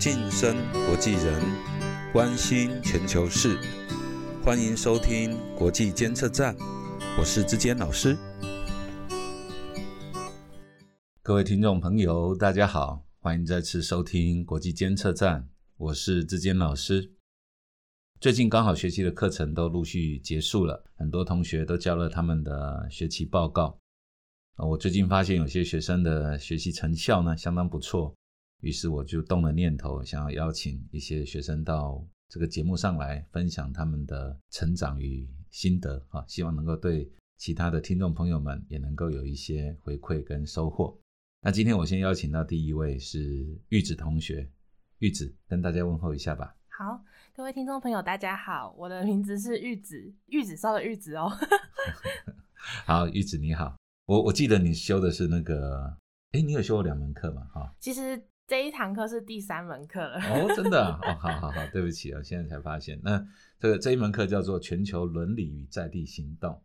晋升国际人，关心全球事，欢迎收听国际监测站，我是志坚老师。各位听众朋友，大家好，欢迎再次收听国际监测站，我是志坚老师。最近刚好学期的课程都陆续结束了，很多同学都交了他们的学期报告。我最近发现有些学生的学习成效呢相当不错，于是我就动了念头，想要邀请一些学生到这个节目上来分享他们的成长与心得啊，希望能够对其他的听众朋友们也能够有一些回馈跟收获。那今天我先邀请到第一位是玉子同学，玉子跟大家问候一下吧。好，各位听众朋友，大家好，我的名字是玉子，玉子烧的玉子哦。好，玉子你好。我我记得你修的是那个，哎，你有修过两门课吗？哈，其实这一堂课是第三门课了。哦，真的？哦，好好好，对不起啊，现在才发现。那这个这一门课叫做全球伦理与在地行动。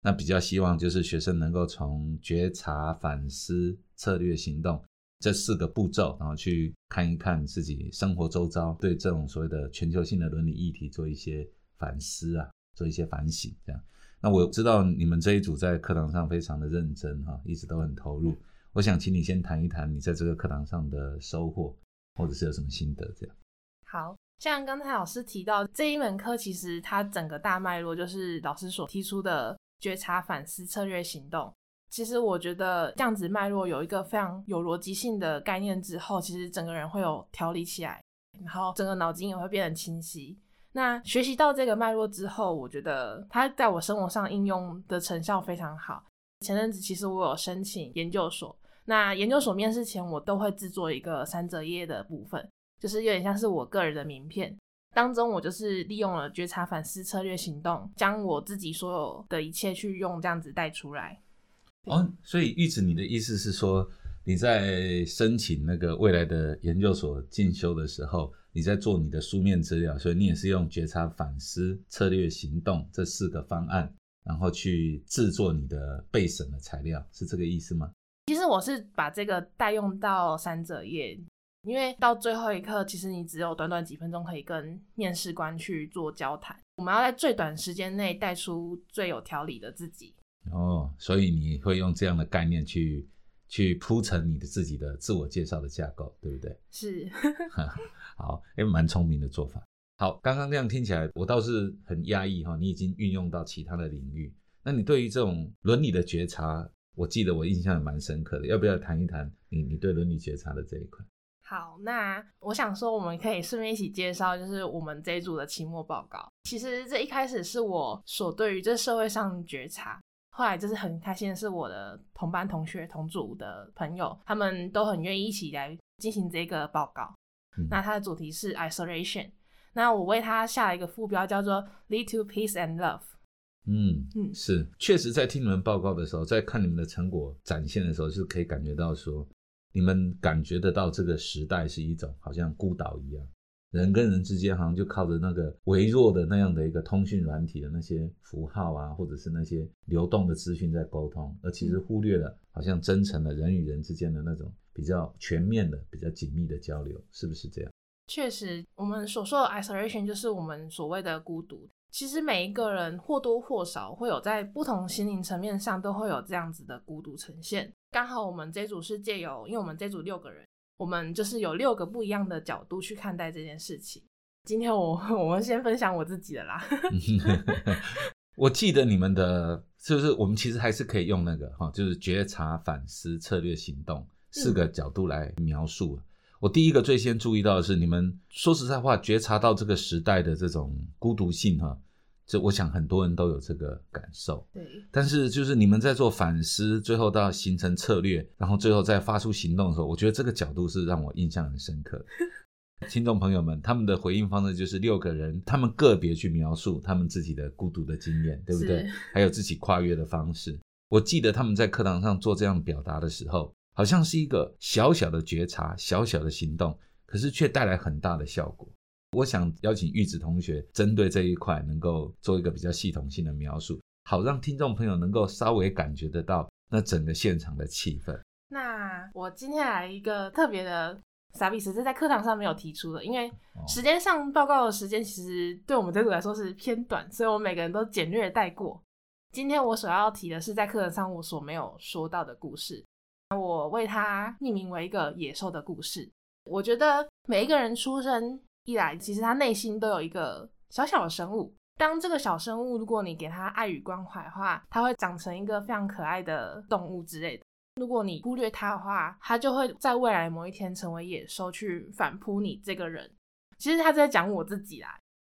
那比较希望就是学生能够从觉察、反思、策略、行动这四个步骤，然后去看一看自己生活周遭对这种所谓的全球性的伦理议题做一些反思啊，做一些反省，这样。那我知道你们这一组在课堂上非常的认真哈，一直都很投入。我想请你先谈一谈你在这个课堂上的收获，或者是有什么心得这样。好像刚才老师提到这一门课，其实它整个大脉络就是老师所提出的觉察、反思、策略、行动。其实我觉得这样子脉络有一个非常有逻辑性的概念之后，其实整个人会有调理起来，然后整个脑筋也会变得清晰。那学习到这个脉络之后，我觉得它在我生活上应用的成效非常好。前阵子其实我有申请研究所，那研究所面试前我都会制作一个三折页的部分，就是有点像是我个人的名片。当中我就是利用了觉察、反思、策略、行动，将我自己所有的一切去用这样子带出来。哦，所以玉子，你的意思是说你在申请那个未来的研究所进修的时候？你在做你的书面资料，所以你也是用觉察、反思、策略、行动这四个方案，然后去制作你的备审的材料，是这个意思吗？其实我是把这个带用到三者页，因为到最后一刻，其实你只有短短几分钟可以跟面试官去做交谈，我们要在最短时间内带出最有条理的自己。哦，所以你会用这样的概念去去铺陈你的自己的自我介绍的架构，对不对？是。好，哎，蛮聪明的做法。好，刚刚这样听起来，我倒是很压抑哈。你已经运用到其他的领域，那你对于这种伦理的觉察，我记得我印象也蛮深刻的。要不要谈一谈你你对伦理觉察的这一块？好，那我想说，我们可以顺便一起介绍，就是我们这一组的期末报告。其实这一开始是我所对于这社会上觉察，后来就是很开心的是，我的同班同学、同组的朋友，他们都很愿意一起来进行这个报告。那它的主题是 isolation，那我为它下了一个副标，叫做 lead to peace and love。嗯嗯，是，确实在听你们报告的时候，在看你们的成果展现的时候，是可以感觉到说，你们感觉得到这个时代是一种好像孤岛一样，人跟人之间好像就靠着那个微弱的那样的一个通讯软体的那些符号啊，或者是那些流动的资讯在沟通，而其实忽略了好像真诚的人与人之间的那种。比较全面的、比较紧密的交流，是不是这样？确实，我们所说的 isolation 就是我们所谓的孤独。其实每一个人或多或少会有在不同心灵层面上都会有这样子的孤独呈现。刚好我们这组是借由，因为我们这组六个人，我们就是有六个不一样的角度去看待这件事情。今天我 我们先分享我自己的啦。我记得你们的，就是我们其实还是可以用那个哈，就是觉察、反思、策略、行动。四个角度来描述。我第一个最先注意到的是，你们说实在话，觉察到这个时代的这种孤独性哈，这我想很多人都有这个感受。对。但是就是你们在做反思，最后到形成策略，然后最后再发出行动的时候，我觉得这个角度是让我印象很深刻。听众朋友们，他们的回应方式就是六个人，他们个别去描述他们自己的孤独的经验，对不对？还有自己跨越的方式。我记得他们在课堂上做这样表达的时候。好像是一个小小的觉察，小小的行动，可是却带来很大的效果。我想邀请玉子同学针对这一块，能够做一个比较系统性的描述，好让听众朋友能够稍微感觉得到那整个现场的气氛。那我今天来一个特别的傻逼，只是在课堂上没有提出的，因为哦时间上报告的时间其实对我们这组来说是偏短，所以我们每个人都简略地带过。今天我所要提的是在课堂上我所没有说到的故事，我为它命名为一个野兽的故事。我觉得每一个人出生一来，其实他内心都有一个小小的生物。当这个小生物，如果你给它爱与关怀的话，它会长成一个非常可爱的动物之类的。如果你忽略它的话，它就会在未来某一天成为野兽，去反扑你这个人。其实他在讲我自己啦，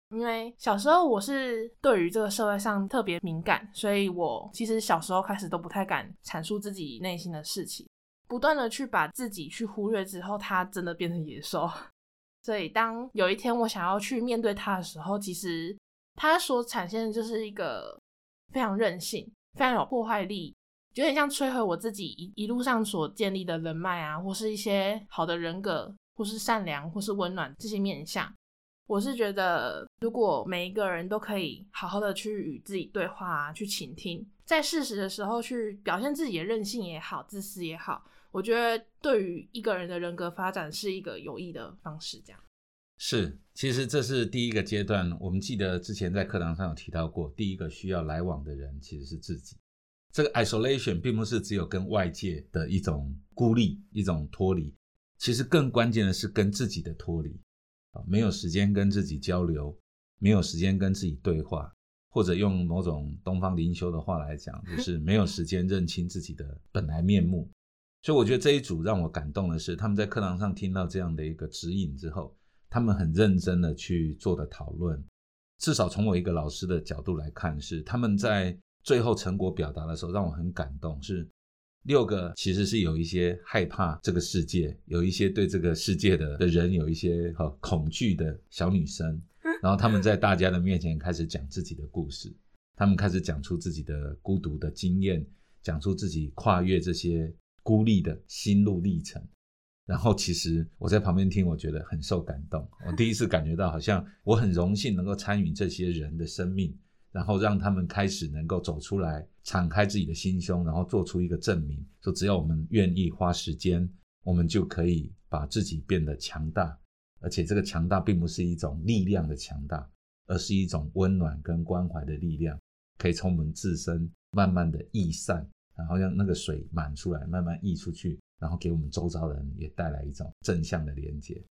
因为小时候我是对于这个社会上特别敏感，所以我其实小时候开始都不太敢阐述自己内心的事情，不断的去把自己去忽略之后，它真的变成野兽。所以当有一天我想要去面对它的时候，其实它所产现的就是一个非常任性、非常有破坏力，有点像摧毁我自己一一路上所建立的人脉啊，或是一些好的人格，或是善良，或是温暖这些面相。我是觉得，如果每一个人都可以好好的去与自己对话啊，去倾听，在适时的时候去表现自己的任性也好，自私也好，我觉得对于一个人的人格发展是一个有益的方式。这样是，其实这是第一个阶段。我们记得之前在课堂上有提到过，第一个需要来往的人其实是自己。这个 isolation 并不是只有跟外界的一种孤立、一种脱离，其实更关键的是跟自己的脱离啊，没有时间跟自己交流，没有时间跟自己对话，或者用某种东方灵修的话来讲，就 是没有时间认清自己的本来面目。所以我觉得这一组让我感动的是，他们在课堂上听到这样的一个指引之后，他们很认真的去做的讨论。至少从我一个老师的角度来看，是他们在最后成果表达的时候，让我很感动。是六个其实是有一些害怕这个世界，有一些对这个世界的的人有一些和恐惧的小女生，然后他们在大家的面前开始讲自己的故事，他们开始讲出自己的孤独的经验，讲出自己跨越这些孤立的心路历程。然后其实我在旁边听，我觉得很受感动。我第一次感觉到，好像我很荣幸能够参与这些人的生命，然后让他们开始能够走出来，敞开自己的心胸，然后做出一个证明，说只要我们愿意花时间，我们就可以把自己变得强大。而且这个强大并不是一种力量的强大，而是一种温暖跟关怀的力量，可以从我们自身慢慢的溢散，然后让那个水满出来，慢慢溢出去。然后给我们周遭的人也带来一种正向的连接。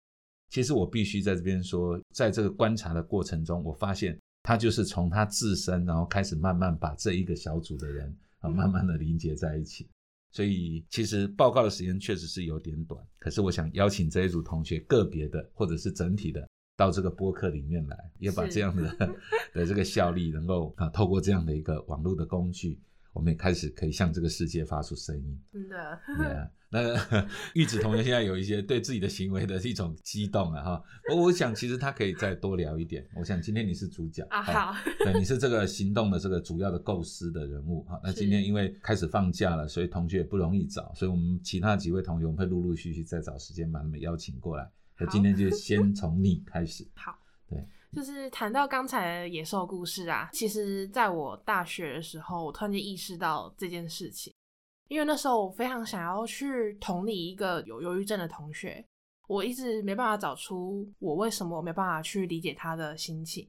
其实我必须在这边说，在这个观察的过程中，我发现他就是从他自身，然后开始慢慢把这一个小组的人啊，慢慢的凝结在一起。所以其实报告的时间确实是有点短，可是我想邀请这一组同学个别的或者是整体的到这个播客里面来，也把这样的 的这个效力能够啊，透过这样的一个网络的工具。我们也开始可以向这个世界发出声音，真的。那 玉子同学现在有一些对自己的行为的一种激动啊，哈。我我想其实他可以再多聊一点。我想今天你是主角啊，好，对，你是这个行动的这个主要的构思的人物哈。那今天因为开始放假了，所以同学也不容易找，所以我们其他几位同学我们会陆陆续续再找时间把他们邀请过来。那今天就先从你开始。好，对。就是谈到刚才的野兽故事啊，其实在我大学的时候，我突然间意识到这件事情，因为那时候我非常想要去同理一个有忧郁症的同学，我一直没办法找出我为什么没办法去理解他的心情。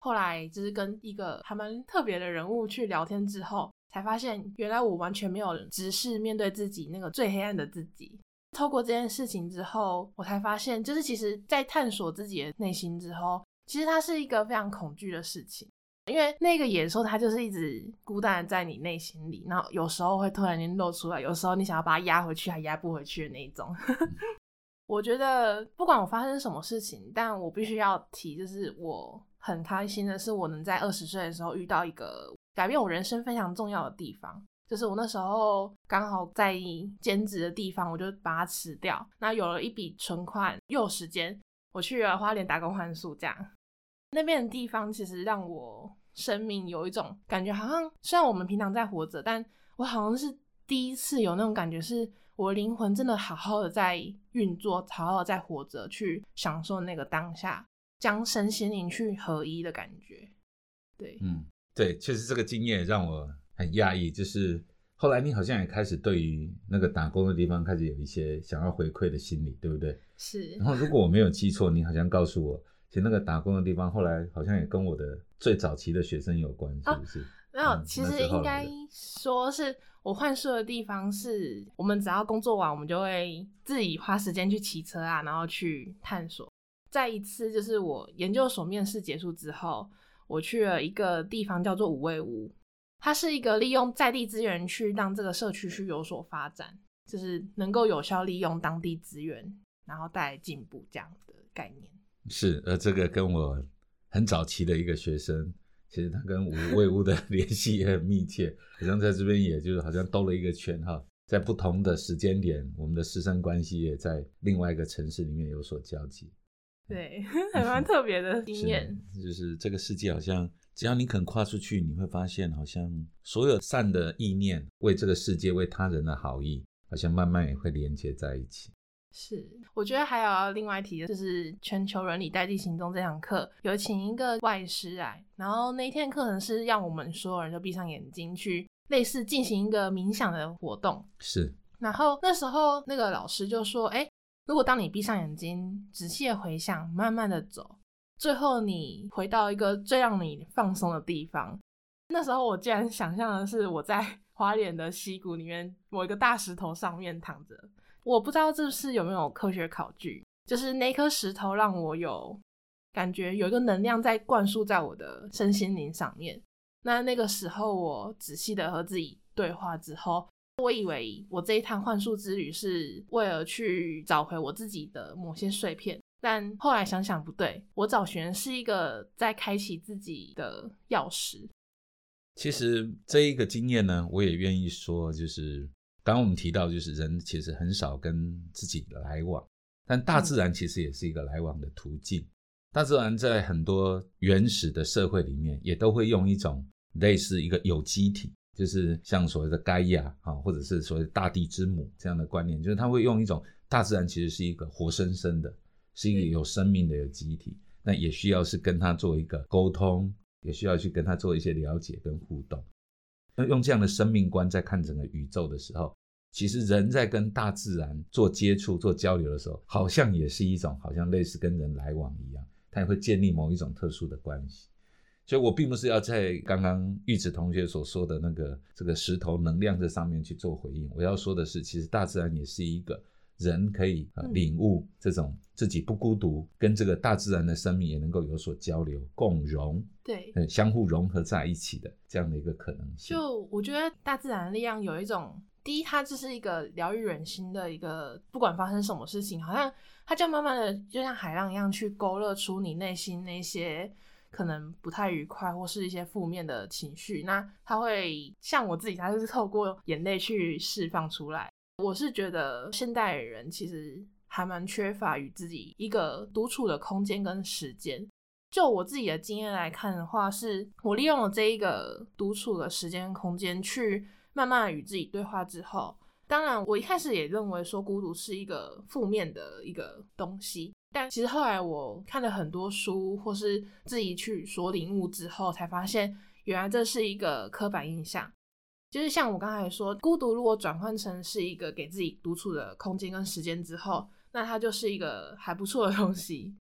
后来就是跟一个还蛮特别的人物去聊天之后，才发现原来我完全没有直视面对自己那个最黑暗的自己。透过这件事情之后，我才发现，就是其实在探索自己的内心之后。其实它是一个非常恐惧的事情，因为那个野兽它就是一直孤单的在你内心里，然后有时候会突然间露出来，有时候你想要把它压回去还压不回去的那一种。我觉得不管我发生什么事情，但我必须要提，就是我很开心的是，我能在二十岁的时候遇到一个改变我人生非常重要的地方，就是我那时候刚好在兼职的地方，我就把它辞掉，那有了一笔存款，又有时间，我去了花莲打工换宿，这样。那边的地方其实让我生命有一种感觉，好像虽然我们平常在活着，但我好像是第一次有那种感觉，是我灵魂真的好好的在运作，好好的在活着，去享受那个当下，将身心灵去合一的感觉。对，嗯，对，确实这个经验让我很讶异，就是后来你好像也开始对于那个打工的地方开始有一些想要回馈的心理，对不对？是然。后如果我没有记错，你好像告诉我，其实那个打工的地方后来好像也跟我的最早期的学生有关，是不是？没有，嗯其实应该说是我换宿的地方是，我们只要工作完，我们就会自己花时间去骑车啊，然后去探索。再一次就是我研究所面试结束之后，我去了一个地方叫做五味屋，它是一个利用在地资源去让这个社区去有所发展，就是能够有效利用当地资源，然后带来进步这样的概念。是，而这个跟我很早期的一个学生，其实他跟五味屋的 联系也很密切，好像在这边也就是好像兜了一个圈哈，在不同的时间点，我们的师生关系也在另外一个城市里面有所交集。对，还蛮特别的 经验。就是这个世界好像只要你肯跨出去，你会发现好像所有善的意念，为这个世界、为他人的好意，好像慢慢也会连接在一起。是，我觉得还有另外提的，就是全球伦理代际行动这堂课有请一个外师来，然后那一天课程是让我们所有人都闭上眼睛去类似进行一个冥想的活动。是，然后那时候那个老师就说：“哎，如果当你闭上眼睛，仔细的回想，慢慢的走，最后你回到一个最让你放松的地方。”那时候我竟然想象的是我在花莲的溪谷里面某一个大石头上面躺着。我不知道这是有没有科学考据，就是那颗石头让我有感觉有一个能量在灌输在我的身心灵上面。那那个时候，我仔细的和自己对话之后，我以为我这一趟幻术之旅是为了去找回我自己的某些碎片，但后来想想不对，我找寻是一个在开启自己的钥匙。其实这一个经验呢，我也愿意说，就是刚刚我们提到，就是人其实很少跟自己来往，但大自然其实也是一个来往的途径。大自然在很多原始的社会里面，也都会用一种类似一个有机体，就是像所谓的盖亚啊，或者是所谓大地之母这样的观念，就是他会用一种大自然其实是一个活生生的，是一个有生命的有机体，那也需要是跟它做一个沟通，也需要去跟它做一些了解跟互动。那用这样的生命观在看整个宇宙的时候，其实人在跟大自然做接触、做交流的时候，好像也是一种好像类似跟人来往一样，它也会建立某一种特殊的关系。所以我并不是要在刚刚玉子同学所说的那个这个石头能量这上面去做回应，我要说的是，其实大自然也是一个人可以、呃、嗯领悟这种自己不孤独，跟这个大自然的生命也能够有所交流、共融，对，呃，相互融合在一起的这样的一个可能性。就我觉得大自然的力量有一种，第一，它就是一个疗愈人心的一个，不管发生什么事情，好像它就慢慢的就像海浪一样去勾勒出你内心那些可能不太愉快或是一些负面的情绪。那它会像我自己，它就是透过眼泪去释放出来。我是觉得现代人其实还蛮缺乏与自己一个独处的空间跟时间。就我自己的经验来看的话，是我利用了这一个独处的时间空间，去慢慢与自己对话之后，当然我一开始也认为说孤独是一个负面的一个东西，但其实后来我看了很多书，或是自己去所领悟之后，才发现原来这是一个刻板印象。就是像我刚才说，孤独如果转换成是一个给自己独处的空间跟时间之后，那它就是一个还不错的东西。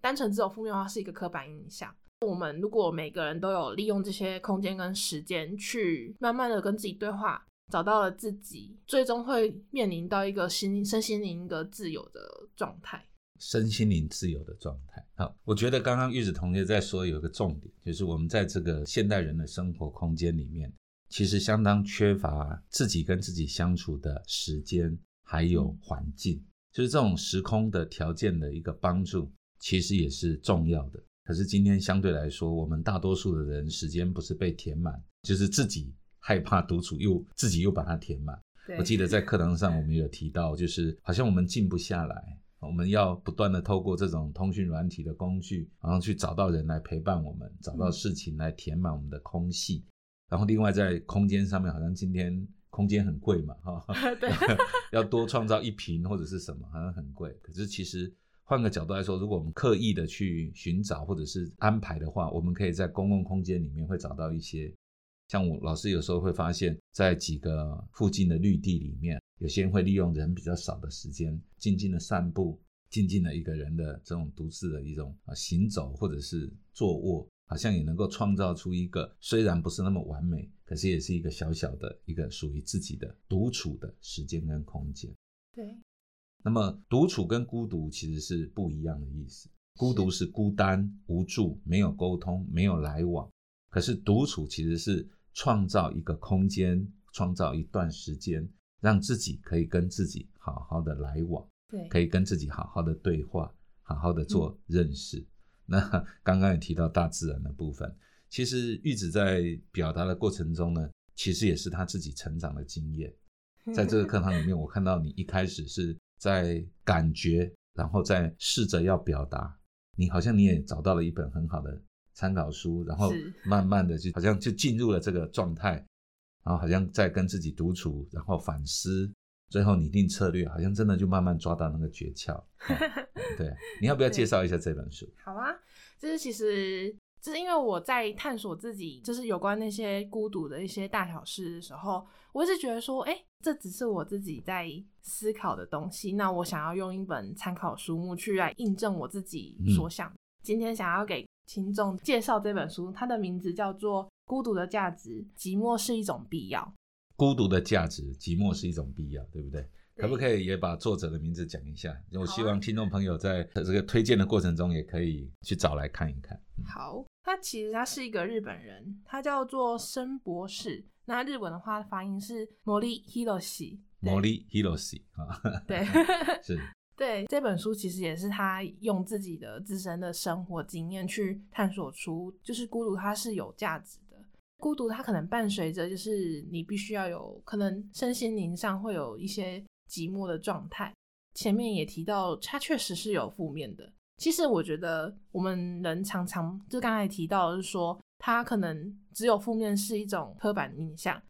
单纯只有负面的话是一个刻板印象。我们如果每个人都有利用这些空间跟时间去慢慢的跟自己对话，找到了自己，最终会面临到一个心身心灵一个自由的状态。身心灵自由的状态。好，我觉得刚刚玉子同学在说有一个重点，就是我们在这个现代人的生活空间里面，其实相当缺乏自己跟自己相处的时间，还有环境，就是这种时空的条件的一个帮助，其实也是重要的。可是今天相对来说，我们大多数的人时间不是被填满，就是自己害怕独处，又自己又把它填满。我记得在课堂上我们有提到，就是好像我们静不下来，我们要不断的透过这种通讯软体的工具，然后去找到人来陪伴我们，找到事情来填满我们的空隙。然后另外在空间上面，好像今天空间很贵嘛，哈、对，要多创造一平或者是什么，好像很贵。可是其实换个角度来说，如果我们刻意的去寻找或者是安排的话，我们可以在公共空间里面会找到一些。像我老师有时候会发现，在几个附近的绿地里面，有些人会利用人比较少的时间，静静的散步，静静的一个人的这种独自的一种啊行走或者是坐卧，好像也能够创造出一个虽然不是那么完美，可是也是一个小小的一个属于自己的独处的时间跟空间。对，那么独处跟孤独其实是不一样的意思。孤独是孤单、无助、没有沟通、没有来往，可是独处其实是创造一个空间，创造一段时间，让自己可以跟自己好好的来往。对，可以跟自己好好的对话，好好的做认识。那 刚刚也提到大自然的部分，其实玉子在表达的过程中呢，其实也是他自己成长的经验。在这个课堂里面，我看到你一开始是在感觉，然后再试着要表达。你好像你也找到了一本很好的参考书，然后慢慢的就好像就进入了这个状态，然后好像在跟自己独处，然后反思。最后拟定策略，好像真的就慢慢抓到那个诀窍。对，你要不要介绍一下这本书？好啊，就是其实就是因为我在探索自己，就是有关那些孤独的一些大小事的时候，我一直觉得说，哎，这只是我自己在思考的东西。那我想要用一本参考书目去来印证我自己所想。今天想要给听众介绍这本书，它的名字叫做《孤独的价值：寂寞是一种必要》。孤独的价值，寂寞是一种必要，对不对？可不可以也把作者的名字讲一下？我希望听众朋友在这个推荐的过程中，也可以去找来看一看。好，他其实他是一个日本人，他叫做申博士。那日文的话，发音是 Mori Hiroshi。Mori Hiroshi 啊，对，是，对。这本书其实也是他用自己的自身的生活经验去探索出，就是孤独它是有价值。孤独，它可能伴随着，就是你必须要有可能身心灵上会有一些寂寞的状态。前面也提到，它确实是有负面的。其实我觉得我们人常常就刚才提到，是说它可能只有负面是一种刻板印象，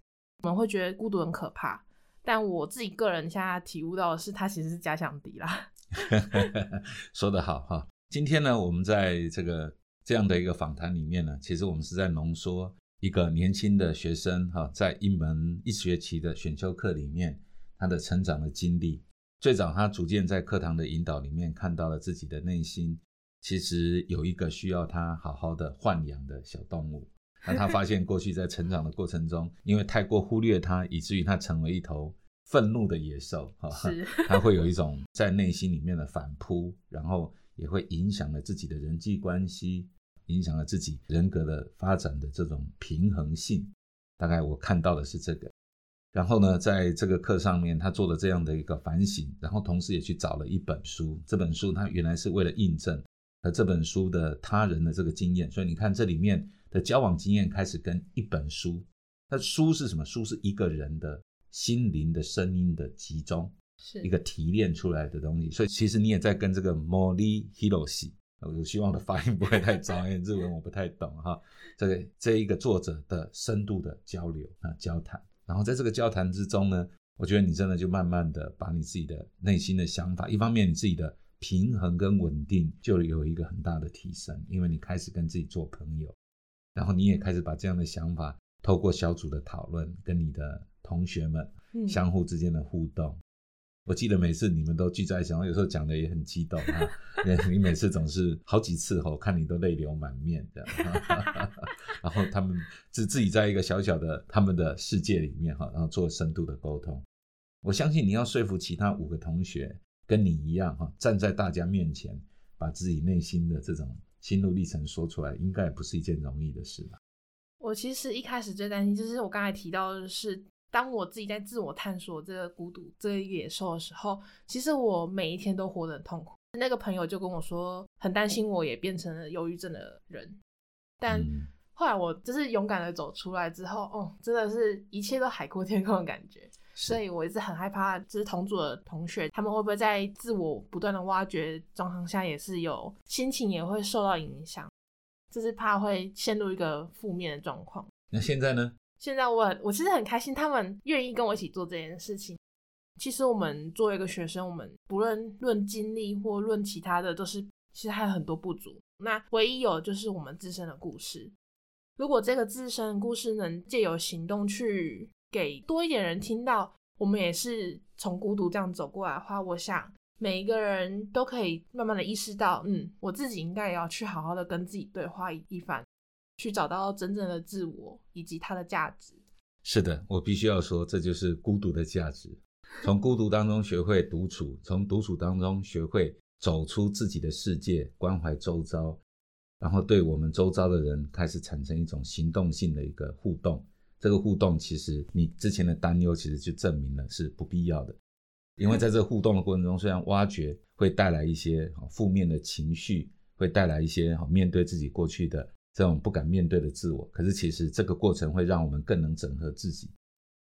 我们会觉得孤独很可怕。但我自己个人现在体悟到的是，它其实是假想敌啦。说得好哈！今天呢，我们在这个这样的一个访谈里面呢，其实我们是在浓缩。一个年轻的学生哈，在一门一学期的选修课里面，他的成长的经历。最早，他逐渐在课堂的引导里面看到了自己的内心，其实有一个需要他好好的豢养的小动物。那他发现过去在成长的过程中，因为太过忽略他，以至于他成为一头愤怒的野兽哈。他会有一种在内心里面的反扑，然后也会影响了自己的人际关系。影响了自己人格的发展的这种平衡性，大概我看到的是这个。然后呢，在这个课上面，他做了这样的一个反省，然后同时也去找了一本书。这本书他原来是为了印证和这本书的他人的这个经验，所以你看这里面的交往经验开始跟一本书。那书是什么？书是一个人的心灵的声音的集中，是一个提炼出来的东西。所以其实你也在跟这个 Molly Hiroshi。我希望的发音不会太糟，因为日文我不太懂哈。这个这一个作者的深度的交流啊交谈，然后在这个交谈之中呢，我觉得你真的就慢慢的把你自己的内心的想法，一方面你自己的平衡跟稳定就有一个很大的提升，因为你开始跟自己做朋友，然后你也开始把这样的想法透过小组的讨论，跟你的同学们相互之间的互动。我记得每次你们都聚在一起，然后有时候讲的也很激动啊。你每次总是好几次后，看你都泪流满面的。然后他们自自己在一个小小的他们的世界里面哈，然后做深度的沟通。我相信你要说服其他五个同学跟你一样哈，站在大家面前，把自己内心的这种心路历程说出来，应该也不是一件容易的事吧。我其实一开始最担心，就是我刚才提到的是。当我自己在自我探索这个孤独、这个野兽的时候，其实我每一天都活得很痛苦。那个朋友就跟我说，很担心我也变成了忧郁症的人。但后来我就是勇敢的走出来之后，哦，真的是一切都海阔天空的感觉。所以我一直很害怕，就是同组的同学，他们会不会在自我不断的挖掘状况下，也是有心情也会受到影响，就是怕会陷入一个负面的状况。那现在呢？现在我我其实很开心，他们愿意跟我一起做这件事情。其实我们作为一个学生，我们不论论经历或论其他的，都是其实还有很多不足。那唯一有就是我们自身的故事。如果这个自身的故事能借由行动去给多一点人听到，我们也是从孤独这样走过来的话，我想每一个人都可以慢慢的意识到，嗯，我自己应该也要去好好的跟自己对话一番，去找到真正的自我以及它的价值。是的，我必须要说，这就是孤独的价值。从孤独当中学会独处，从独处当中学会走出自己的世界，关怀周遭，然后对我们周遭的人开始产生一种行动性的一个互动。这个互动其实你之前的担忧其实就证明了是不必要的，因为在这个互动的过程中，虽然挖掘会带来一些负面的情绪，会带来一些面对自己过去的这种不敢面对的自我，可是其实这个过程会让我们更能整合自己。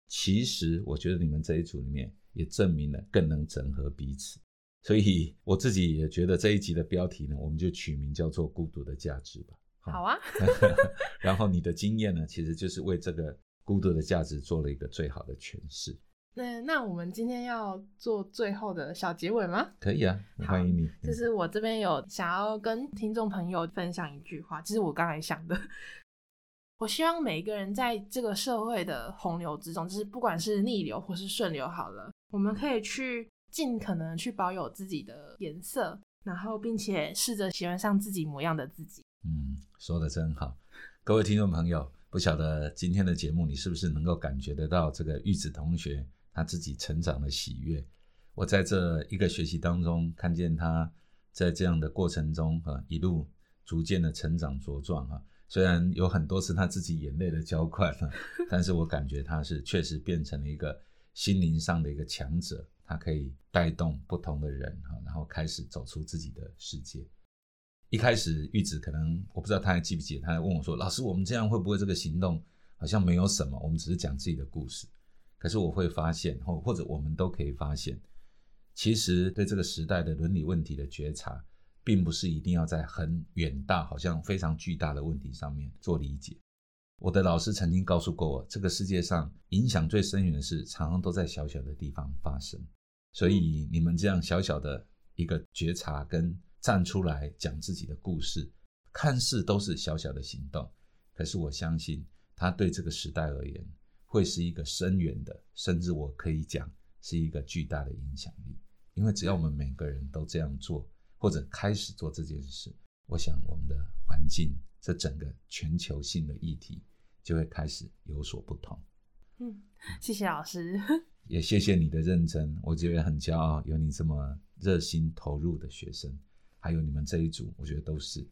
其实我觉得你们这一组里面也证明了更能整合彼此，所以我自己也觉得这一集的标题呢，我们就取名叫做“孤独的价值”吧。好啊。然后你的经验呢，其实就是为这个孤独的价值做了一个最好的诠释。那那我们今天要做最后的小结尾吗？可以啊，欢迎你。就是我这边有想要跟听众朋友分享一句话，就是我刚才想的。我希望每一个人在这个社会的洪流之中，就是不管是逆流或是顺流，好了，我们可以去尽可能去保有自己的颜色，然后并且试着喜欢上自己模样的自己。嗯，说的真好，各位听众朋友，不晓得今天的节目你是不是能够感觉得到这个玉子同学他自己成长的喜悦？我在这一个学期当中，看见他在这样的过程中啊，一路逐渐的成长茁壮啊。虽然有很多是他自己眼泪的浇灌了，但是我感觉他是确实变成了一个心灵上的一个强者，他可以带动不同的人哈，然后开始走出自己的世界。一开始玉子可能我不知道他还记不记得，他还问我说：“老师，我们这样会不会这个行动好像没有什么？我们只是讲自己的故事。”可是我会发现，或或者我们都可以发现，其实对这个时代的伦理问题的觉察。并不是一定要在很远大、好像非常巨大的问题上面做理解。我的老师曾经告诉过我，这个世界上影响最深远的事，常常都在小小的地方发生。所以你们这样小小的一个觉察跟站出来讲自己的故事，看似都是小小的行动，可是我相信它对这个时代而言，会是一个深远的，甚至我可以讲是一个巨大的影响力。因为只要我们每个人都这样做。或者开始做这件事，我想我们的环境，这整个全球性的议题就会开始有所不同。嗯，谢谢老师，也谢谢你的认真，我觉得很骄傲，有你这么热心投入的学生，还有你们这一组，我觉得都是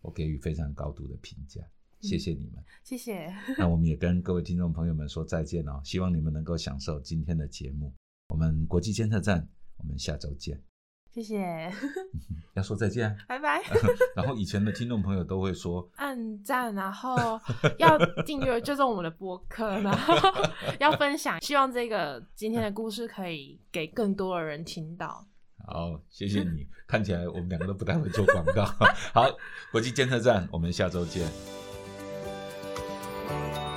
我给予非常高度的评价。谢谢你们，谢谢。那我们也跟各位听众朋友们说再见哦，希望你们能够享受今天的节目。我们国际监测站，我们下周见。谢谢，要说再见，拜拜。然后以前的听众朋友都会说 按赞，然后要订阅，就是我们的播客，然后要分享。希望这个今天的故事可以给更多的人听到。好，谢谢你。看起来我们两个都不太会做广告。好，国际监测站，我们下周见。Thank you.